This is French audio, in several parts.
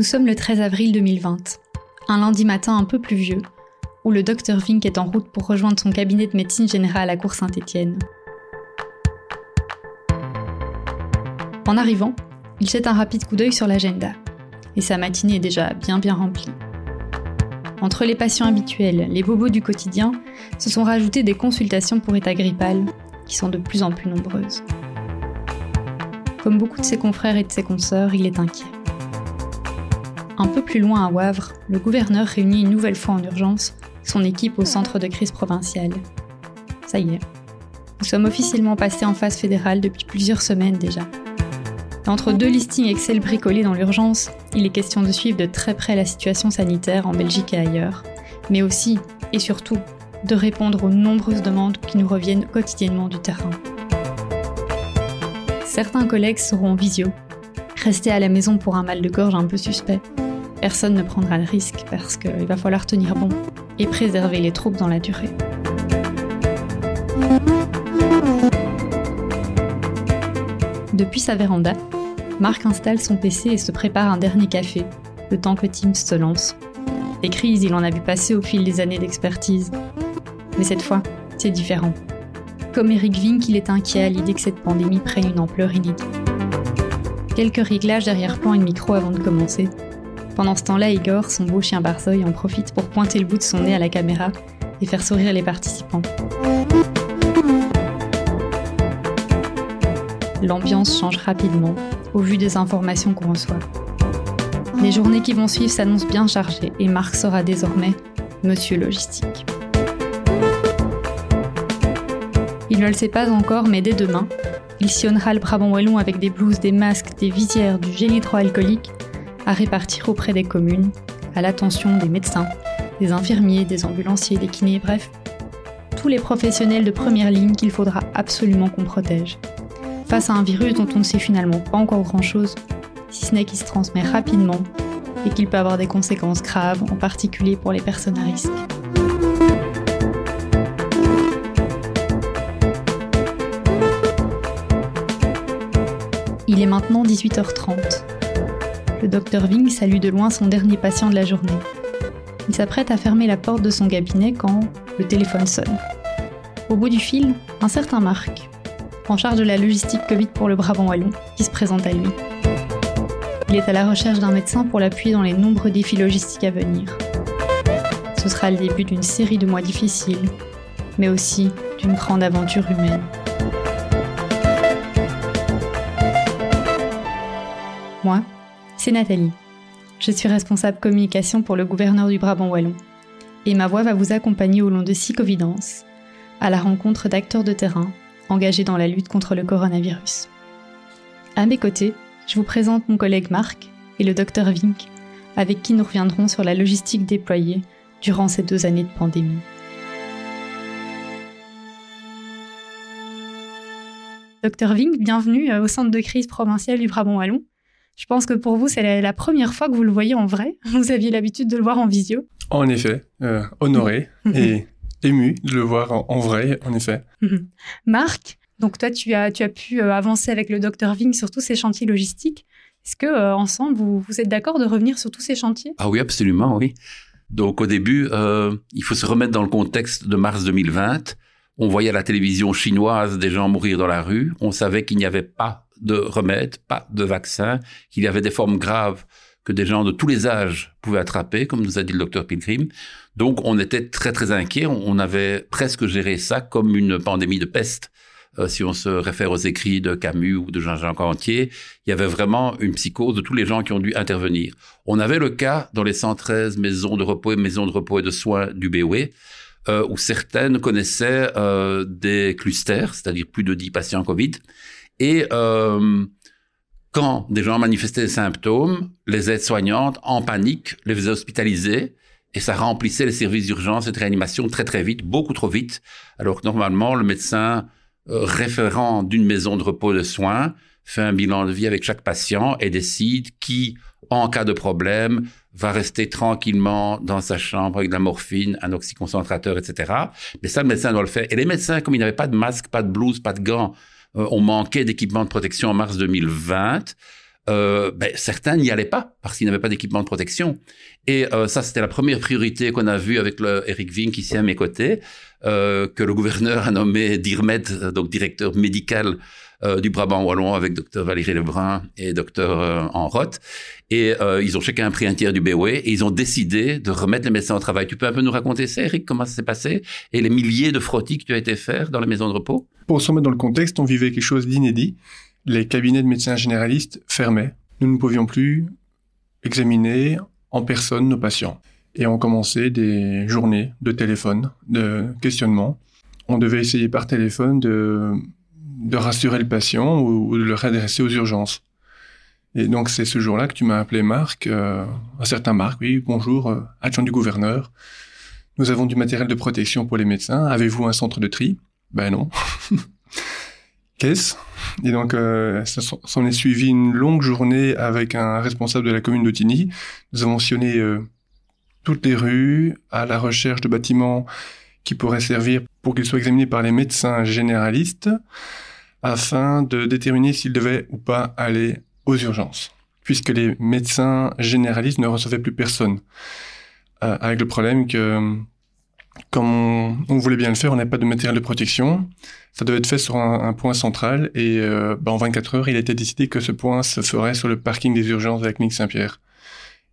Nous sommes le 13 avril 2020, un lundi matin un peu pluvieux, où le docteur Vink est en route pour rejoindre son cabinet de médecine générale à Cour Saint-Étienne. En arrivant, il jette un rapide coup d'œil sur l'agenda, et sa matinée est déjà bien bien remplie. Entre les patients habituels, les bobos du quotidien, se sont rajoutés des consultations pour état grippal, qui sont de plus en plus nombreuses. Comme beaucoup de ses confrères et de ses consoeurs, il est inquiet. Un peu plus loin à Wavre, le gouverneur réunit une nouvelle fois en urgence son équipe au centre de crise provinciale. Ça y est, nous sommes officiellement passés en phase fédérale depuis plusieurs semaines déjà. entre deux listings Excel bricolés dans l'urgence, il est question de suivre de très près la situation sanitaire en Belgique et ailleurs, mais aussi, et surtout, de répondre aux nombreuses demandes qui nous reviennent quotidiennement du terrain. Certains collègues seront en visio, rester à la maison pour un mal de gorge un peu suspect. Personne ne prendra le risque parce qu'il va falloir tenir bon et préserver les troupes dans la durée. Depuis sa véranda, Marc installe son PC et se prépare un dernier café, le temps que Teams se lance. Les crises, il en a vu passer au fil des années d'expertise. Mais cette fois, c'est différent. Comme Eric Vink, il est inquiet à l'idée que cette pandémie prenne une ampleur inédite. Quelques réglages derrière-plan et de micro avant de commencer. Pendant ce temps-là, Igor, son beau chien Barzoï, en profite pour pointer le bout de son nez à la caméra et faire sourire les participants. L'ambiance change rapidement au vu des informations qu'on reçoit. Les journées qui vont suivre s'annoncent bien chargées et Marc sera désormais Monsieur Logistique. Il ne le sait pas encore, mais dès demain, il sillonnera le Brabant Wallon avec des blouses, des masques, des visières, du gel hydroalcoolique à répartir auprès des communes, à l'attention des médecins, des infirmiers, des ambulanciers, des kinés, bref, tous les professionnels de première ligne qu'il faudra absolument qu'on protège face à un virus dont on ne sait finalement pas encore grand-chose, si ce n'est qu'il se transmet rapidement et qu'il peut avoir des conséquences graves, en particulier pour les personnes à risque. Il est maintenant 18h30. Le docteur Ving salue de loin son dernier patient de la journée. Il s'apprête à fermer la porte de son cabinet quand le téléphone sonne. Au bout du fil, un certain Marc, en charge de la logistique Covid pour le Brabant Wallon, qui se présente à lui. Il est à la recherche d'un médecin pour l'appuyer dans les nombreux défis logistiques à venir. Ce sera le début d'une série de mois difficiles, mais aussi d'une grande aventure humaine. Moi, c'est Nathalie. Je suis responsable communication pour le gouverneur du Brabant Wallon. Et ma voix va vous accompagner au long de six à la rencontre d'acteurs de terrain engagé dans la lutte contre le coronavirus. À mes côtés, je vous présente mon collègue Marc et le docteur Vink, avec qui nous reviendrons sur la logistique déployée durant ces deux années de pandémie. Docteur Vink, bienvenue euh, au centre de crise provincial du Brabant-Wallon. Je pense que pour vous, c'est la, première fois que vous le voyez en vrai. Vous aviez l'habitude de le voir en visio. En effet, euh, honoré et ému de le voir en, vrai, en effet. Marc, donc toi, tu as, tu as pu euh, avancer avec le docteur Ving sur tous ces chantiers logistiques. Est-ce que euh, ensemble, vous, vous êtes d'accord de revenir sur tous ces chantiers? Ah oui, absolument, oui. Donc au début, euh, il faut se remettre dans le contexte de mars 2020. On voyait à la télévision chinoise des gens mourir dans la rue. On savait qu'il n'y avait pas de remède, pas de vaccin, qu'il y avait des formes graves que des gens de tous les âges pouvaient attraper, comme nous a dit le docteur Pilgrim. Donc on était très très inquiets, on avait presque géré ça comme une pandémie de peste. Euh, si on se réfère aux écrits de Camus ou de Jean-Jean Cartier, il y avait vraiment une psychose de tous les gens qui ont dû intervenir. On avait le cas dans les 113 maisons de repos et maisons de repos et de soins du BOE, euh, où certaines connaissaient euh, des clusters, c'est-à-dire plus de 10 patients Covid. Et euh, quand des gens manifestaient des symptômes, les aides-soignantes, en panique, les faisaient hospitaliser et ça remplissait les services d'urgence et de réanimation très très vite, beaucoup trop vite, alors que normalement le médecin euh, référent d'une maison de repos de soins fait un bilan de vie avec chaque patient et décide qui, en cas de problème, va rester tranquillement dans sa chambre avec de la morphine, un oxyconcentrateur, etc. Mais ça, le médecin doit le faire. Et les médecins, comme ils n'avaient pas de masque, pas de blouse, pas de gants, euh, on manquait d'équipement de protection en mars 2020, euh, ben, certains n'y allaient pas parce qu'ils n'avaient pas d'équipement de protection. Et euh, ça, c'était la première priorité qu'on a vue avec le Eric Vink ici à mes côtés, euh, que le gouverneur a nommé DIRMED, donc directeur médical euh, du Brabant wallon avec docteur Valérie Lebrun et docteur euh. Et euh, ils ont chacun pris un tiers du BOE et ils ont décidé de remettre les médecins au travail. Tu peux un peu nous raconter ça, Eric, comment ça s'est passé et les milliers de frottis que tu as été faire dans les maisons de repos? Pour se remettre dans le contexte, on vivait quelque chose d'inédit. Les cabinets de médecins généralistes fermaient. Nous ne pouvions plus examiner en personne nos patients. Et on commençait des journées de téléphone, de questionnement. On devait essayer par téléphone de de rassurer le patient ou, de le réadresser aux urgences. Et donc c'est ce jour-là que tu m'as appelé Marc, euh, un certain Marc, oui, bonjour, euh, adjoint du gouverneur. Nous avons du matériel de protection pour les médecins. Avez-vous un centre de tri? Ben non. Qu'est-ce? Et donc euh, ça s'en est suivi une longue journée avec un responsable de la commune d'Otigny. Nous avons sillonné toutes les rues à la recherche de bâtiments qui pourraient servir pour qu'ils soient examinés par les médecins généralistes afin de déterminer s'ils devaient ou pas aller aux urgences, puisque les médecins généralistes ne recevaient plus personne. Euh, avec le problème que, comme on, voulait bien le faire, on n'avait pas de matériel de protection. Ça devait être fait sur un, point central et euh, ben, en 24 heures, il a été décidé que ce point se ferait sur le parking des urgences de la clinique Saint-Pierre.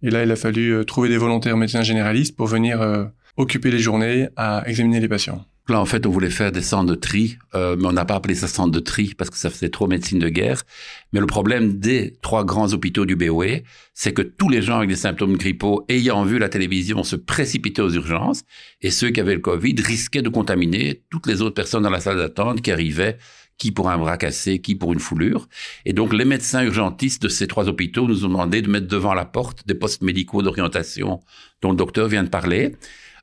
Et là, il a fallu euh, trouver des volontaires médecins généralistes pour venir occuper les journées à examiner les patients. Là, en fait, on voulait faire des centres de tri, euh, mais on n'a pas appelé ça centre de tri parce que ça faisait trop médecine de guerre. Mais le problème des trois grands hôpitaux du BOE, c'est que tous les gens avec des symptômes grippaux ayant vu la télévision se précipitaient aux urgences et ceux qui avaient le Covid risquaient de contaminer toutes les autres personnes dans la salle d'attente qui arrivaient qui pour un bras cassé, qui pour une foulure. Et donc les médecins urgentistes de ces trois hôpitaux nous ont demandé de mettre devant la porte des postes médicaux d'orientation dont le docteur vient de parler.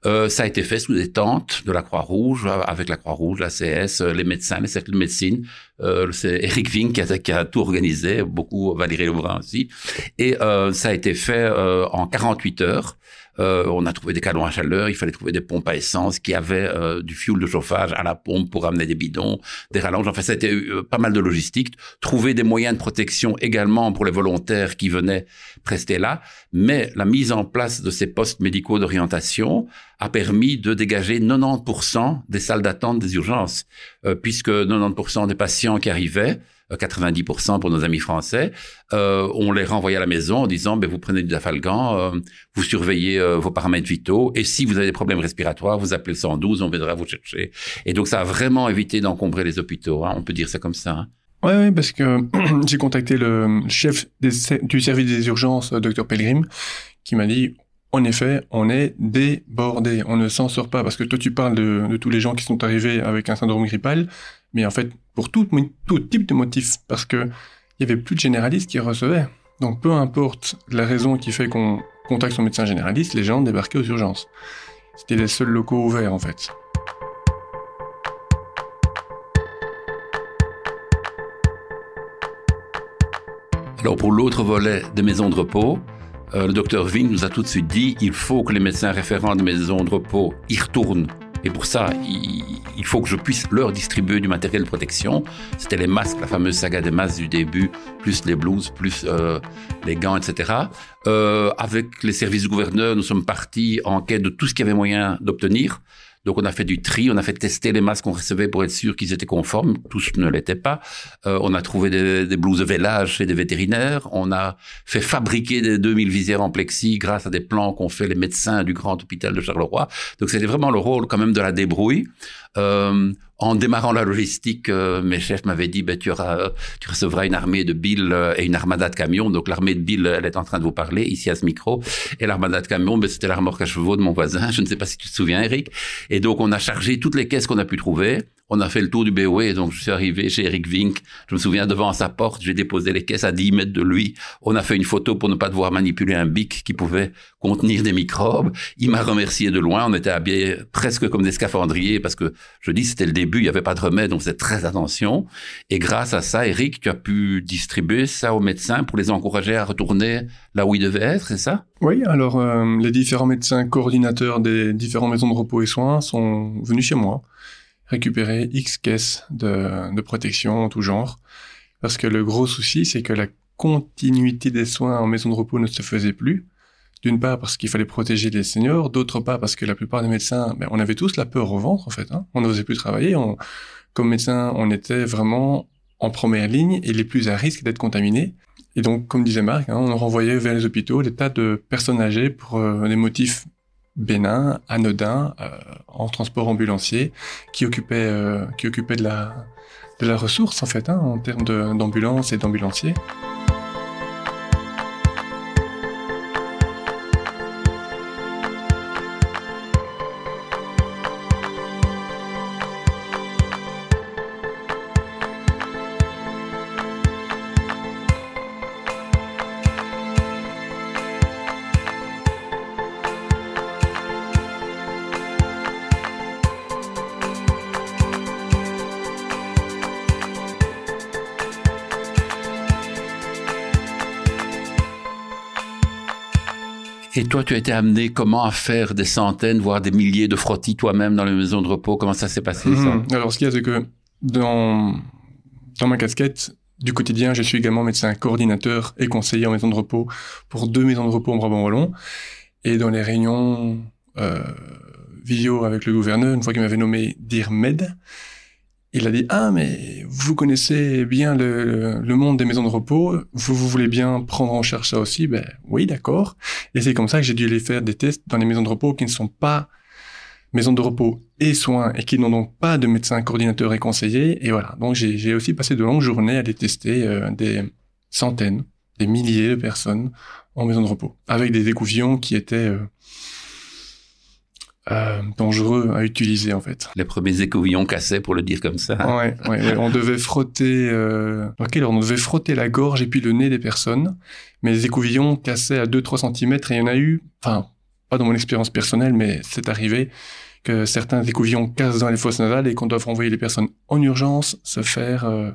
Euh, ça a été fait sous des tentes de la Croix-Rouge, avec la Croix-Rouge, la CS, euh, les médecins, les cercles de médecine. Euh, c'est Eric Vink qui a, tout organisé, beaucoup Valérie Lebrun aussi. Et euh, ça a été fait euh, en 48 heures. On a trouvé des canons à chaleur, il fallait trouver des pompes à essence qui avaient du fuel de chauffage à la pompe pour amener des bidons, des rallonges. Enfin, ça a été pas mal de logistique. Trouver des moyens de protection également pour les volontaires qui venaient prester là. Mais la mise en place de ces postes médicaux d'orientation a permis de dégager 90% des salles d'attente des urgences, puisque 90% des patients qui arrivaient 90% pour nos amis français, euh, on les renvoyait à la maison en disant, ben, vous prenez du dafalgan, euh, vous surveillez euh, vos paramètres vitaux, et si vous avez des problèmes respiratoires, vous appelez le 112, on viendra vous chercher. Et donc, ça a vraiment évité d'encombrer les hôpitaux, hein, on peut dire ça comme ça. Hein. Oui, parce que j'ai contacté le chef du service des urgences, Dr Pelgrim, qui m'a dit, en effet, on est débordé, on ne s'en sort pas, parce que toi tu parles de, tous les gens qui sont arrivés avec un syndrome grippal, mais en fait, pour tout, tout type de motif, parce que il y avait plus de généralistes qui recevaient. Donc peu importe la raison qui fait qu'on contacte son médecin généraliste, les gens débarquaient aux urgences. C'était les seuls locaux ouverts en fait. Alors pour l'autre volet des maisons de repos, euh, le docteur Ving nous a tout de suite dit il faut que les médecins référents des maisons de repos y retournent et pour ça, il, faut que je puisse leur distribuer du matériel de protection. C'était les masques, la fameuse saga des masques du début, plus les blouses, plus euh, les gants, etc. Euh, avec les services du gouverneur, nous sommes partis en quête de tout ce qu'il y avait moyen d'obtenir. Donc on a fait du tri, on a fait tester les masques qu'on recevait pour être sûr qu'ils étaient conformes. Tous ne l'étaient pas. Euh, on a trouvé des, des, blouses de chez des vétérinaires. On a fait fabriquer des 2000 visières en plexi grâce à des plans qu'ont fait les médecins du grand hôpital de Charleroi. Donc c'était vraiment le rôle quand même de la débrouille. Euh, en démarrant la logistique, euh, mes chefs m'avaient dit ben, tu, auras, tu recevras une armée de Bill euh, et une armada de camions. Donc l'armée de Bill, elle est en train de vous parler ici à ce micro. Et l'armada de camions, ben, c'était la remorque à chevaux de mon voisin. Je ne sais pas si tu te souviens, Eric. Et donc on a chargé toutes les caisses qu'on a pu trouver. On a fait le tour du BOE, donc je suis arrivé chez Eric Vink. Je me souviens devant sa porte, j'ai déposé les caisses à 10 mètres de lui. On a fait une photo pour ne pas devoir manipuler un bic qui pouvait contenir des microbes. Il m'a remercié de loin. On était habillés presque comme des scaphandriers parce que je dis c'était le début, il n'y avait pas de remède, donc c'est très attention. Et grâce à ça, Eric, tu as pu distribuer ça aux médecins pour les encourager à retourner là où ils devaient être, c'est ça? Oui, alors euh, les différents médecins coordinateurs des différentes maisons de repos et soins sont venus chez moi récupérer X caisses de, de protection en tout genre. Parce que le gros souci, c'est que la continuité des soins en maison de repos ne se faisait plus. D'une part parce qu'il fallait protéger les seniors, d'autre part parce que la plupart des médecins, ben, on avait tous la peur au ventre en fait. Hein. On n'osait plus travailler. Comme médecin, on était vraiment en première ligne et les plus à risque d'être contaminés. Et donc, comme disait Marc, hein, on renvoyait vers les hôpitaux des tas de personnes âgées pour euh, des motifs bénins, anodins, euh, en transport ambulancier, qui occupaient, euh, de la ressource en fait, hein, en termes d'ambulance et d'ambulanciers. Et toi, tu as été amené comment à faire des centaines, voire des milliers de frottis toi-même dans les maisons de repos? Comment ça s'est passé Mhm. Alors, ce qu'il y a, c'est que dans, dans ma casquette du quotidien, je suis également médecin coordinateur et conseiller en maison de repos pour deux maisons de repos en Brabant-Wallon. Et dans les réunions euh, vidéo avec le gouverneur, une fois qu'il m'avait nommé DIRMED, il a dit ah mais vous connaissez bien le, le, monde des maisons de repos, vous, vous voulez bien prendre en charge ça aussi? Ben oui d'accord. Et c'est comme ça que j'ai dû aller faire des tests dans les maisons de repos qui ne sont pas maisons de repos et soins et qui n'ont donc pas de médecin coordinateur et conseiller. Et voilà, donc j'ai aussi passé de longues journées à les tester euh, des centaines, des milliers de personnes en maison de repos avec des écouvillons qui étaient euh, euh, dangereux à utiliser en fait. Les premiers écouvillons cassaient, pour le dire comme ça. Ouais, ouais, ouais. on devait frotter. Euh... Alors on devait frotter la gorge et puis le nez des personnes, mais les écouvillons cassaient à 2-3 cm et il y en a eu, enfin, pas dans mon expérience personnelle, mais c'est arrivé que certains écouvillons cassent dans les fosses nasales et qu'on doit renvoyer les personnes en urgence se faire euh,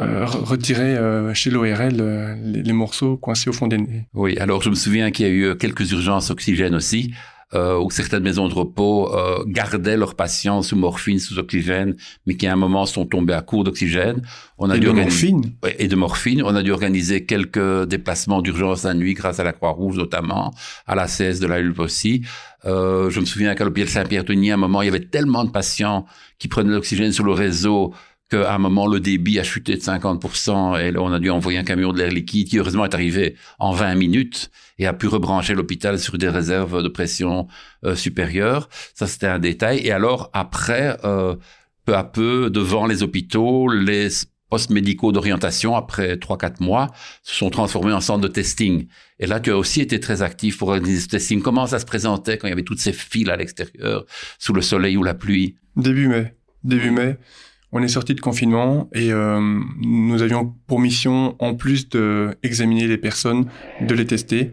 euh, retirer euh, chez l'ORL les, les, morceaux coincés au fond des nez. Oui, alors je me souviens qu'il y a eu quelques urgences oxygène aussi. Euh, où certaines maisons de repos euh, gardaient leurs patients sous morphine, sous oxygène, mais qui à un moment sont tombés à court d'oxygène. On a et dû de morphine. Ouais, et de morphine. On a dû organiser quelques déplacements d'urgence la nuit grâce à la Croix-Rouge notamment, à la CS de la Hulpe aussi. Euh, je me souviens qu'à l'hôpital Saint-Pierre-Tony, à un moment, il y avait tellement de patients qui prenaient l'oxygène sur le réseau qu'à un moment, le débit a chuté de 50% et là, on a dû envoyer un camion de l'air liquide qui, heureusement, est arrivé en 20 minutes et a pu rebrancher l'hôpital sur des réserves de pression euh, supérieure. Ça, c'était un détail. Et alors, après, euh, peu à peu, devant les hôpitaux, les postes médicaux d'orientation, après 3-4 mois, se sont transformés en centre de testing. Et là, tu as aussi été très actif pour organiser ce testing. Comment ça se présentait quand il y avait toutes ces files à l'extérieur, sous le soleil ou la pluie? Début mai. Début mai. On est sorti de confinement et euh, nous avions pour mission, en plus d'examiner les personnes, de les tester.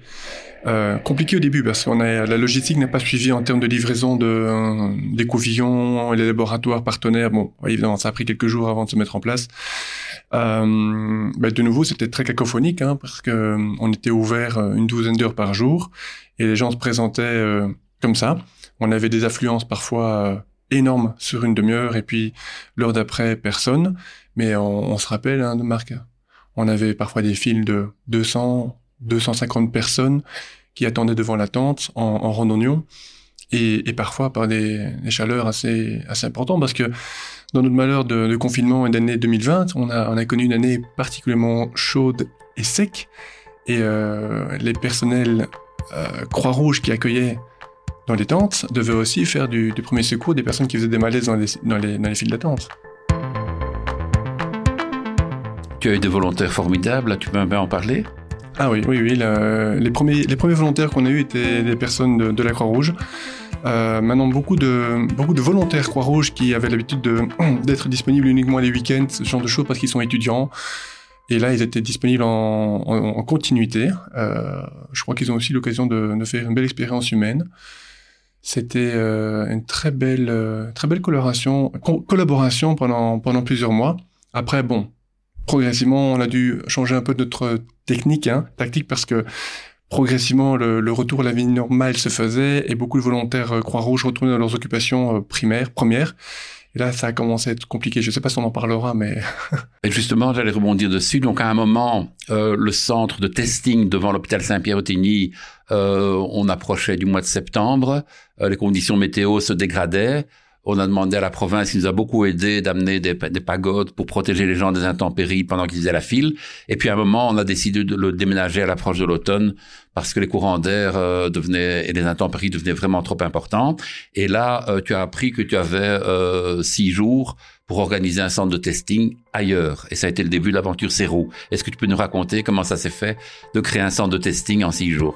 Euh, compliqué au début parce qu'on a la logistique n'a pas suivi en termes de livraison de euh, d'écouvillons, les laboratoires partenaires. Bon, évidemment, ça a pris quelques jours avant de se mettre en place. Euh, bah, de nouveau, c'était très cacophonique hein, parce que on était ouvert une douzaine d'heures par jour et les gens se présentaient comme ça. On avait des affluences parfois énorme sur une demi-heure et puis l'heure d'après personne. Mais on, se rappelle hein, Marc, on avait parfois des files de 200, 250 personnes qui attendaient devant la tente en, en randonnion et, parfois par des, chaleurs assez importantes parce que dans notre malheur de, confinement et d'année 2020, on a on a connu une année particulièrement chaude et sec et euh, les personnels euh, Croix-Rouge qui accueillaient dans les tentes devaient aussi faire du, du, premier secours des personnes qui faisaient des malaises dans les, dans les, dans les files d'attente. Tu as eu des volontaires formidables, tu peux un peu en parler? Ah oui, oui, oui. Le, les, premiers, les premiers volontaires qu'on a eus étaient des personnes de, de la Croix-Rouge. Euh, maintenant, beaucoup de, beaucoup de volontaires Croix-Rouge qui avaient l'habitude d'être disponibles uniquement les week-ends, ce genre de choses, parce qu'ils sont étudiants. Et là, ils étaient disponibles en, en, en continuité. Euh, je crois qu'ils ont aussi l'occasion de, de, faire une belle expérience humaine. C'était euh, une très belle, euh, très belle coloration, co collaboration pendant, pendant plusieurs mois. Après, bon, progressivement, on a dû changer un peu notre technique, hein, tactique, parce que progressivement, le, retour à la vie normale se faisait et beaucoup de volontaires Croix-Rouge retournaient dans leurs occupations primaires, premières. Et là, ça a commencé à être compliqué. Je ne sais pas si on en parlera, mais... Et justement, j'allais rebondir dessus. Donc, à un moment, euh, le centre de testing devant l'hôpital Saint-Pierre-Autigny, euh, on approchait du mois de septembre. Euh, les conditions météo se dégradaient. On a demandé à la province, il nous a beaucoup aidé d'amener des, pagodes pour protéger les gens des intempéries pendant qu'ils faisaient la file. Et puis à un moment, on a décidé de le déménager à l'approche de l'automne parce que les courants d'air euh, devenaient et les intempéries devenaient vraiment trop importants. Et là, euh, tu as appris que tu avais euh, six jours pour organiser un centre de testing ailleurs. Et ça a été le début de l'aventure Cérou. Est-ce que tu peux nous raconter comment ça s'est fait de créer un centre de testing en six jours?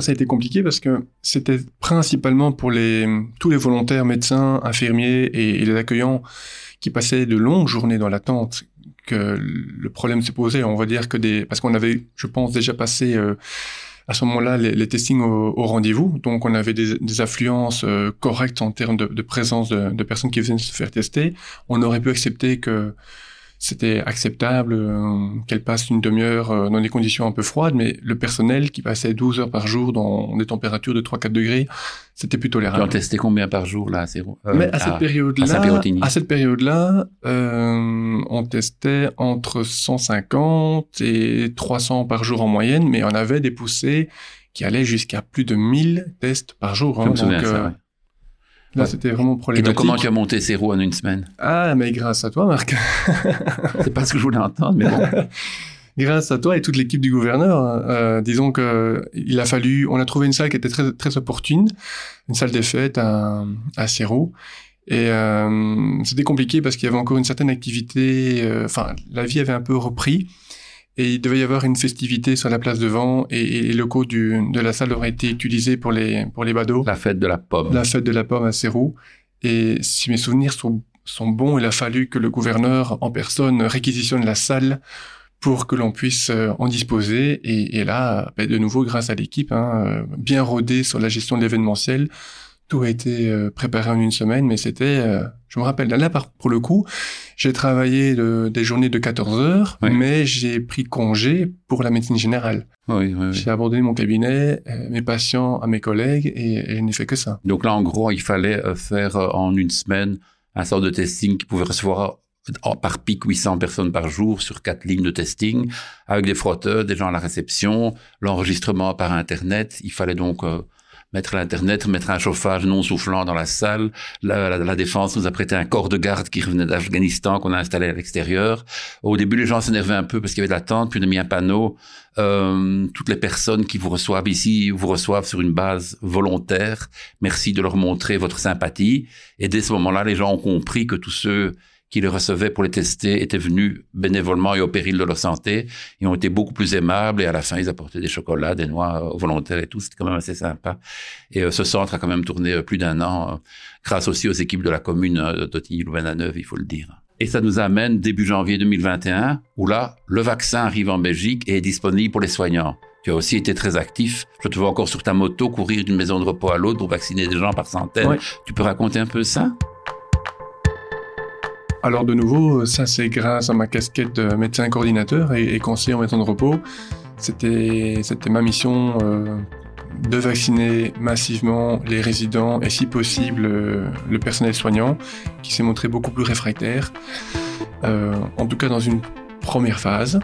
Ça a été compliqué parce que c'était principalement pour les, tous les volontaires, médecins, infirmiers et, les accueillants qui passaient de longues journées dans l'attente que le problème s'est posé. On va dire que des... Parce qu'on avait, je pense, déjà passé... Euh, à ce moment-là les, les testings au, rendez-vous. Donc, on avait des, des affluences euh, correctes en termes de, de présence de, de, personnes qui venaient se faire tester. On aurait pu accepter que c'était acceptable euh, qu'elle passe une demi-heure euh, dans des conditions un peu froides, mais le personnel qui passait 12 heures par jour dans des températures de 3-4 degrés, c'était plus tolérable. Tu en testais combien par jour là euh, Mais à cette période-là, à, cette période-là, on testait entre 150 et 300 par jour en moyenne, mais on avait des poussées qui allaient jusqu'à plus de 1000 tests par jour. Hein, donc, ça, Là, c'était vraiment problématique. Et donc, comment tu as monté ces roues en une semaine? Ah, mais grâce à toi, Marc. c'est pas ce que je voulais entendre, mais bon. grâce à toi et toute l'équipe du gouverneur, euh, disons que il a fallu, on a trouvé une salle qui était très très opportune, une salle des fêtes à, à Et euh, c'était compliqué parce qu'il y avait encore une certaine activité. Euh, enfin, la vie avait un peu repris. Et il devait y avoir une festivité sur la place devant et, et les locaux du, de la salle auraient été utilisés pour les, pour les badauds. La fête de la pomme. La fête de la pomme à Sérou. Et si mes souvenirs sont, sont bons, il a fallu que le gouverneur en personne réquisitionne la salle pour que l'on puisse euh, en disposer. Et, et là, ben, de nouveau, grâce à l'équipe, hein, euh, bien rodée sur la gestion de l'événementiel, tout a été euh, préparé en une semaine, mais c'était, euh, je me rappelle, là, pour le coup, j'ai travaillé des journées de 14 heures, mais j'ai pris congé pour la médecine générale. Oui, oui, j'ai abandonné mon cabinet, euh, mes patients à mes collègues, et, je n'ai fait que ça. Donc là, en gros, il fallait faire en une semaine un sort de testing qui pouvait recevoir par pic 800 personnes par jour sur quatre lignes de testing, avec des frotteurs, des gens à la réception, l'enregistrement par Internet. Il fallait donc mettre l'Internet, mettre un chauffage non soufflant dans la salle. La, la, défense nous a prêté un corps de garde qui revenait d'Afghanistan qu'on a installé à l'extérieur. Au début, les gens s'énervaient un peu parce qu'il y avait de l'attente, puis on a mis un panneau. Euh, toutes les personnes qui vous reçoivent ici vous reçoivent sur une base volontaire. Merci de leur montrer votre sympathie. Et dès ce moment-là, les gens ont compris que tous ceux qui les recevaient pour les tester étaient venus bénévolement et au péril de leur santé. Ils ont été beaucoup plus aimables et à la fin, ils apportaient des chocolats, des noix aux volontaires et tout. C'était quand même assez sympa. Et euh, ce centre a quand même tourné euh, plus d'un an, euh, grâce aussi aux équipes de la commune de Totigny-Louvain-la-Neuve, il faut le dire. Et ça nous amène début janvier 2021, où là, le vaccin arrive en Belgique et est disponible pour les soignants. Tu as aussi été très actif. Je te vois encore sur ta moto courir d'une maison de repos à l'autre pour vacciner des gens par centaines. Tu peux raconter un peu ça? Alors de nouveau, ça c'est grâce à ma casquette de médecin coordinateur et, conseiller en maison de repos. C'était ma mission euh, de vacciner massivement les résidents et si possible euh, le personnel soignant qui s'est montré beaucoup plus réfractaire, euh, en tout cas dans une première phase.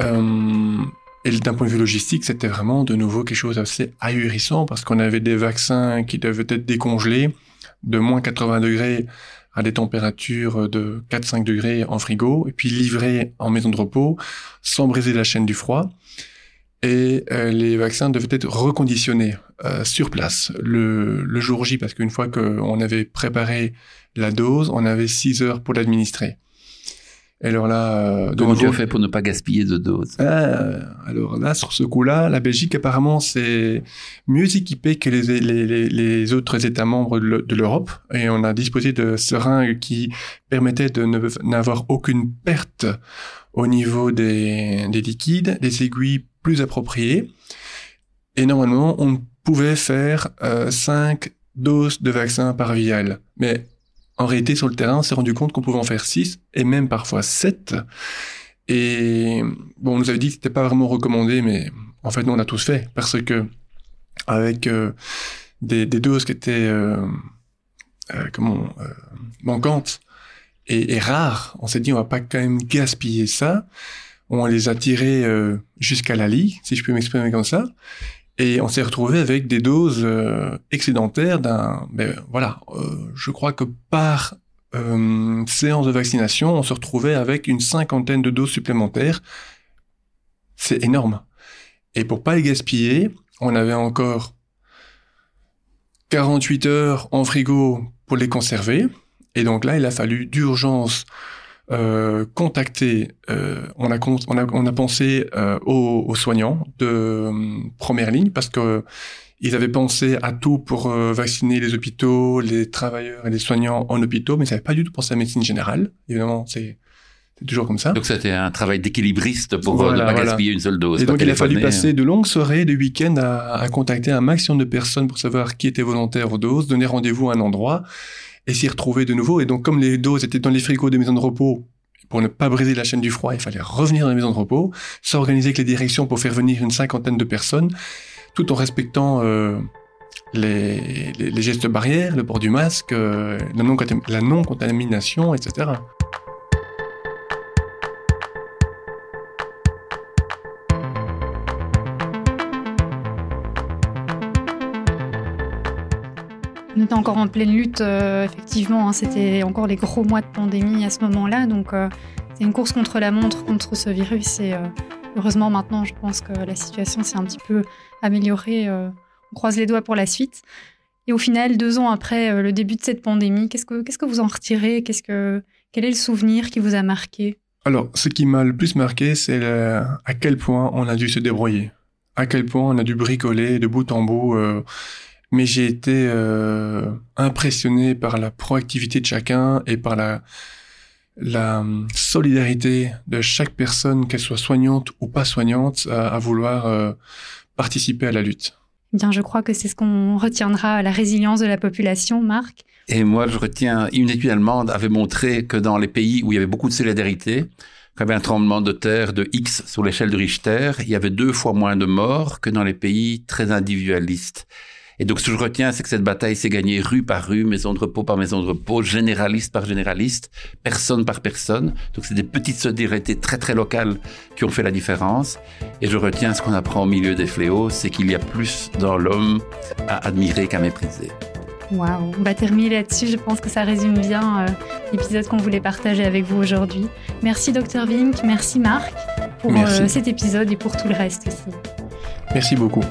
et d'un point de vue logistique, c'était vraiment de nouveau quelque chose d'assez ahurissant parce qu'on avait des vaccins qui devaient être décongelés de moins 80 degrés à des températures de 4-5 degrés en frigo, et puis livré en maison de repos, sans briser la chaîne du froid. Et euh, les vaccins devaient être reconditionnés euh, sur place le, le, jour J, parce qu'une fois qu'on avait préparé la dose, on avait 6 heures pour l'administrer. Alors là, euh, Comment tu as fait pour ne pas gaspiller de doses Ah, alors là, sur ce coup-là, la Belgique apparemment c'est mieux équipée que les, les, les, les autres États membres de l'E- de l'Europe et on a disposé de seringues qui permettaient de n'avoir aucune perte au niveau des, des liquides, des aiguilles plus appropriées. Et normalement, on pouvait faire 5 doses de vaccin par vial. Mais en réalité, sur le terrain, on s'est rendu compte qu'on pouvait en faire 6 et même parfois 7. Et bon, on nous avait dit que c'était pas vraiment recommandé, mais en fait, nous, on a tous fait parce que avec euh, des, doses qui étaient euh, euh, comment manquantes et, et rares, on s'est dit on va pas quand même gaspiller ça. On les a tirés jusqu'à la lie, si je peux m'exprimer comme ça. Et on s'est retrouvé avec des doses euh, excédentaires d'un, ben voilà, euh, je crois que par euh, séance de vaccination, on se retrouvait avec une cinquantaine de doses supplémentaires. C'est énorme. Et pour pas les gaspiller, on avait encore 48 heures en frigo pour les conserver. Et donc là, il a fallu d'urgence euh, contacter. euh, on, a, on, a, on a pensé euh, aux, aux soignants de euh, première ligne parce que ils avaient pensé à tout pour vacciner les hôpitaux, les travailleurs et les soignants en hôpitaux, mais ils n'avaient pas du tout pensé à la médecine générale. Évidemment, c'est toujours comme ça. Donc c'était un travail d'équilibriste pour Voilà, ne pas voilà. gaspiller une seule dose. Et donc, il a fallu passer de longues soirées, de week-ends à, à contacter un maximum de personnes pour savoir qui était volontaire aux doses, donner rendez-vous à un endroit et s'y retrouver de nouveau. Et donc, comme les doses étaient dans les frigos des maisons de repos, pour ne pas briser la chaîne du froid, il fallait revenir dans les maisons de repos, s'organiser avec les directions pour faire venir une cinquantaine de personnes, tout en respectant euh, les, gestes barrières, le port du masque, euh, la non-contamination, etc. était encore en pleine lutte, euh, effectivement. hein, C'était encore les gros mois de pandémie à ce moment-là. Donc, euh, c'est une course contre la montre, contre ce virus. Et euh, heureusement, maintenant, je pense que la situation s'est un petit peu améliorée. on croise les doigts pour la suite. Et au final, deux ans après le début de cette pandémie, qu'est-ce que, qu'est-ce que vous en retirez? Qu'est-ce que, Quel est le souvenir qui vous a marqué? Alors, ce qui m'a le plus marqué, c'est à quel point on a dû se débrouiller, à quel point on a dû bricoler de bout en bout. Mais j'ai été euh, impressionné par la proactivité de chacun et par la, la solidarité de chaque personne, qu'elle soit soignante ou pas soignante, à, à vouloir euh, participer à la lutte. Eh Bien, je crois que c'est ce qu'on retiendra la résilience de la population, Marc. Et moi, je retiens, une étude allemande avait montré que dans les pays où il y avait beaucoup de solidarité, quand il y avait un tremblement de terre de X sur l'échelle de Richter, il y avait deux fois moins de morts que dans les pays très individualistes. Et donc, ce que je retiens, c'est que cette bataille s'est gagnée rue par rue, maison de repos par maison de repos, généraliste par généraliste, personne par personne. Donc, c'est des petites solidarités très, très locales qui ont fait la différence. Et je retiens ce qu'on apprend au milieu des fléaux, c'est qu'il y a plus dans l'homme à admirer qu'à mépriser. Waouh, on va terminer là-dessus. Je pense que ça résume bien euh, l'épisode qu'on voulait partager avec vous aujourd'hui. Merci Dr Vink, merci Marc pour Merci. euh, cet épisode et pour tout le reste aussi. Merci beaucoup.